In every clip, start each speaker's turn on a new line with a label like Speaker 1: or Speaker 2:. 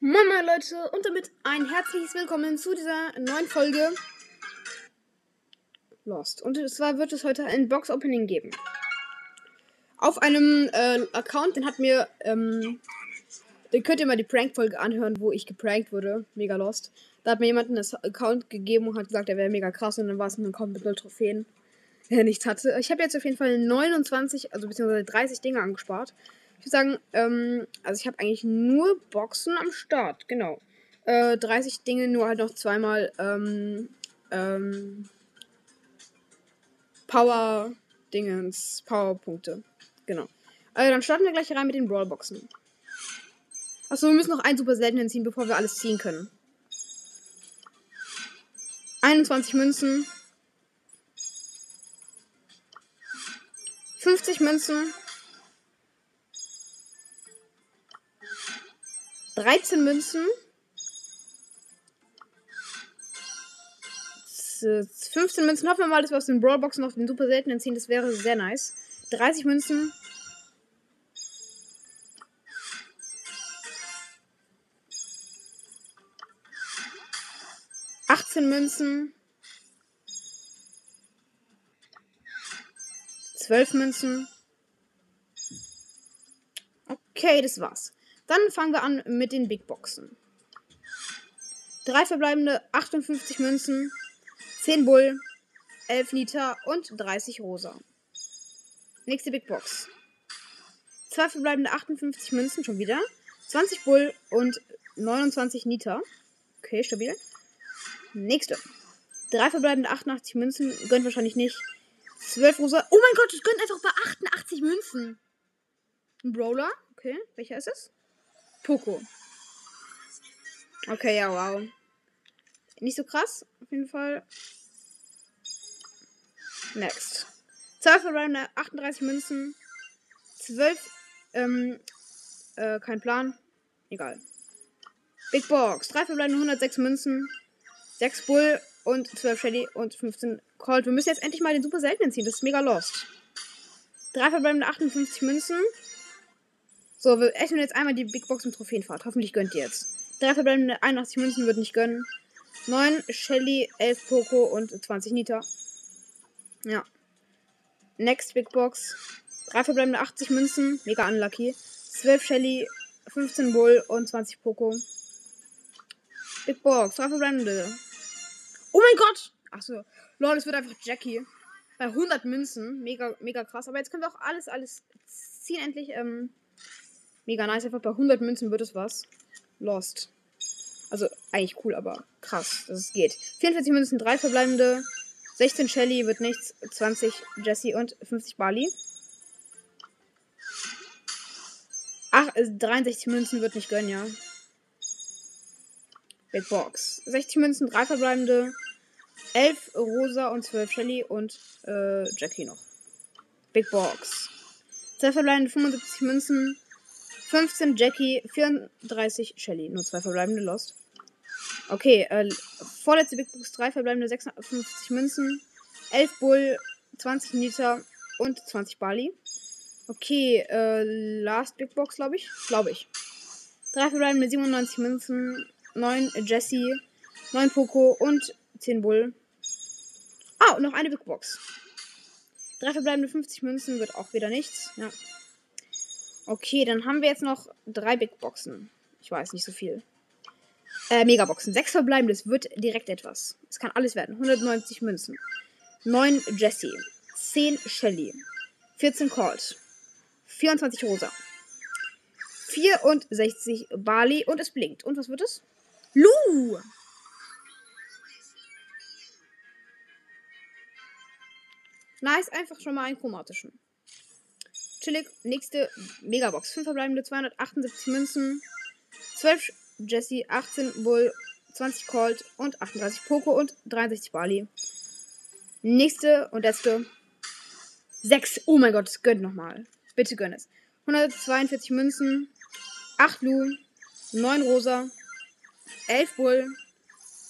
Speaker 1: Moin Leute und damit ein herzliches Willkommen zu dieser neuen Folge Lost. Und zwar wird es heute ein Box-Opening geben. Auf einem äh, Account, den hat mir, ähm, den könnt ihr mal die Prank-Folge anhören, wo ich geprankt wurde. Mega Lost. Da hat mir jemand einen Account gegeben und hat gesagt, er wäre mega krass und dann war es ein Account mit null Trophäen, der nichts hatte. Ich habe jetzt auf jeden Fall 29, also beziehungsweise 30 Dinge angespart. Ich würde sagen, ähm, also ich habe eigentlich nur Boxen am Start, genau. Äh, 30 Dinge, nur halt noch zweimal ähm, ähm, Power-Dingens, Power-Punkte. Genau. Also dann starten wir gleich rein mit den Brawlboxen. Achso, wir müssen noch einen super seltenen ziehen, bevor wir alles ziehen können. 21 Münzen. 50 Münzen. 13 Münzen. 15 Münzen. Hoffen wir mal, dass wir aus den Brawlboxen auf den super seltenen ziehen. Das wäre sehr nice. 30 Münzen. Achtzehn Münzen. Zwölf Münzen. Okay, das war's. Dann fangen wir an mit den Big Boxen. Drei verbleibende 58 Münzen, 10 Bull, 11 Liter und 30 Rosa. Nächste Big Box. Zwei verbleibende 58 Münzen schon wieder, 20 Bull und 29 Nita. Okay, stabil. Nächste. Drei verbleibende 88 Münzen, gönnt wahrscheinlich nicht. 12 Rosa. Oh mein Gott, ich gönnt einfach bei 88 Münzen. Ein Brawler. Okay, welcher ist es? Poco. Okay, ja, wow. Nicht so krass, auf jeden Fall. Next. 12 verbleibende 38 Münzen. 12, ähm, äh, kein Plan. Egal. Big Box. 3 verbleibende 106 Münzen. 6 Bull und 12 Shelly und 15 Colt. Wir müssen jetzt endlich mal den super seltenen ziehen. Das ist mega lost. 3 verbleibende 58 Münzen. So, wir öffnen jetzt einmal die Big Box im Trophäenfahrt. Hoffentlich gönnt ihr jetzt. Drei verbleibende 81 Münzen wird nicht gönnen. 9 Shelly, 11 Poco und 20 Nita. Ja. Next Big Box. Drei verbleibende 80 Münzen. Mega unlucky. 12 Shelly, 15 Bull und 20 Poco. Big Box. Drei verbleibende. Oh mein Gott! Achso. Lol, es wird einfach Jackie. Bei 100 Münzen. Mega, mega krass. Aber jetzt können wir auch alles, alles ziehen endlich. Ähm, Mega nice. Einfach bei 100 Münzen wird es was. Lost. Also eigentlich cool, aber krass, dass es geht. 44 Münzen, 3 verbleibende. 16 Shelly wird nichts. 20 Jesse und 50 Bali. Ach, 63 Münzen wird nicht gönnen, ja. Big Box. 60 Münzen, 3 verbleibende. 11 Rosa und 12 Shelly und äh, Jackie noch. Big Box. 2 verbleibende 75 Münzen, 15 Jackie, 34 Shelly. Nur zwei verbleibende Lost. Okay, äh, vorletzte Big Box, drei verbleibende 56 Münzen, 11 Bull, 20 Liter und 20 Bali. Okay, äh, Last Big Box, glaube ich. Glaube ich. Drei verbleibende 97 Münzen, 9 Jessie, 9 Poco und 10 Bull. Ah, und noch eine Big Box. Drei verbleibende 50 Münzen wird auch wieder nichts. Ja. Okay, dann haben wir jetzt noch drei Big Boxen. Ich weiß nicht so viel. Äh, Megaboxen. Sechs verbleibende. Das wird direkt etwas. Es kann alles werden. 190 Münzen. 9 Jesse. 10 Shelly. 14 Colt. 24 Rosa. 64 Bali und es blinkt. Und was wird es? Lu! Nice, einfach schon mal einen chromatischen. Chillig. Nächste Megabox. 5 verbleibende 278 Münzen. 12 Jesse, 18 Bull, 20 Colt und 38 Poco und 63 Bali. Nächste und letzte. 6. Oh mein Gott, gönnt nochmal. Bitte gönn es. 142 Münzen. 8 Lu. 9 Rosa. 11 Bull.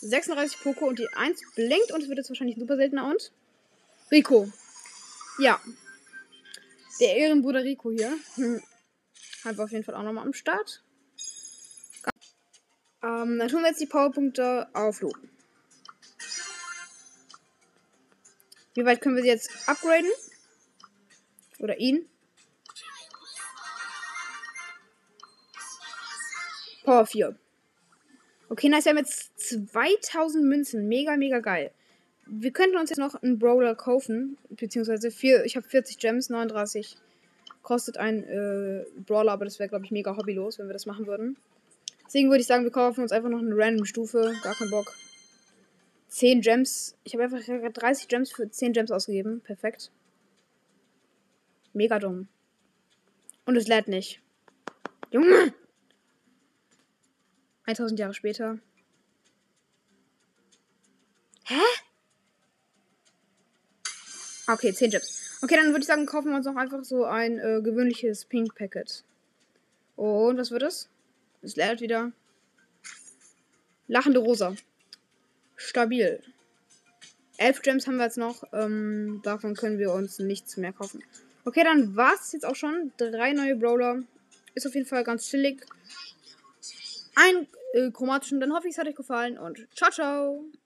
Speaker 1: 36 Poco und die 1 blinkt und es wird jetzt wahrscheinlich super seltener und. Rico. Ja, der Ehrenbruder Rico hier. Hm. Haben wir auf jeden Fall auch nochmal am Start. Ähm, dann tun wir jetzt die Powerpunkte auf Lu. Wie weit können wir sie jetzt upgraden? Oder ihn? Power 4. Okay, nice. Wir haben jetzt 2000 Münzen. Mega, mega geil. Wir könnten uns jetzt noch einen Brawler kaufen. Beziehungsweise vier, ich habe 40 Gems, 39 kostet ein äh, Brawler, aber das wäre, glaube ich, mega hobbylos, wenn wir das machen würden. Deswegen würde ich sagen, wir kaufen uns einfach noch eine random Stufe. Gar keinen Bock. 10 Gems. Ich habe einfach 30 Gems für 10 Gems ausgegeben. Perfekt. Mega dumm. Und es lädt nicht. Junge! 1000 Jahre später. Okay, 10 Chips. Okay, dann würde ich sagen, kaufen wir uns noch einfach so ein äh, gewöhnliches Pink Packet. Und was wird es? Es lädt wieder. Lachende Rosa. Stabil. 11 Gems haben wir jetzt noch. Ähm, davon können wir uns nichts mehr kaufen. Okay, dann war es jetzt auch schon. Drei neue Brawler. Ist auf jeden Fall ganz chillig. Ein äh, chromatischen. Dann hoffe ich, es hat euch gefallen und ciao, ciao.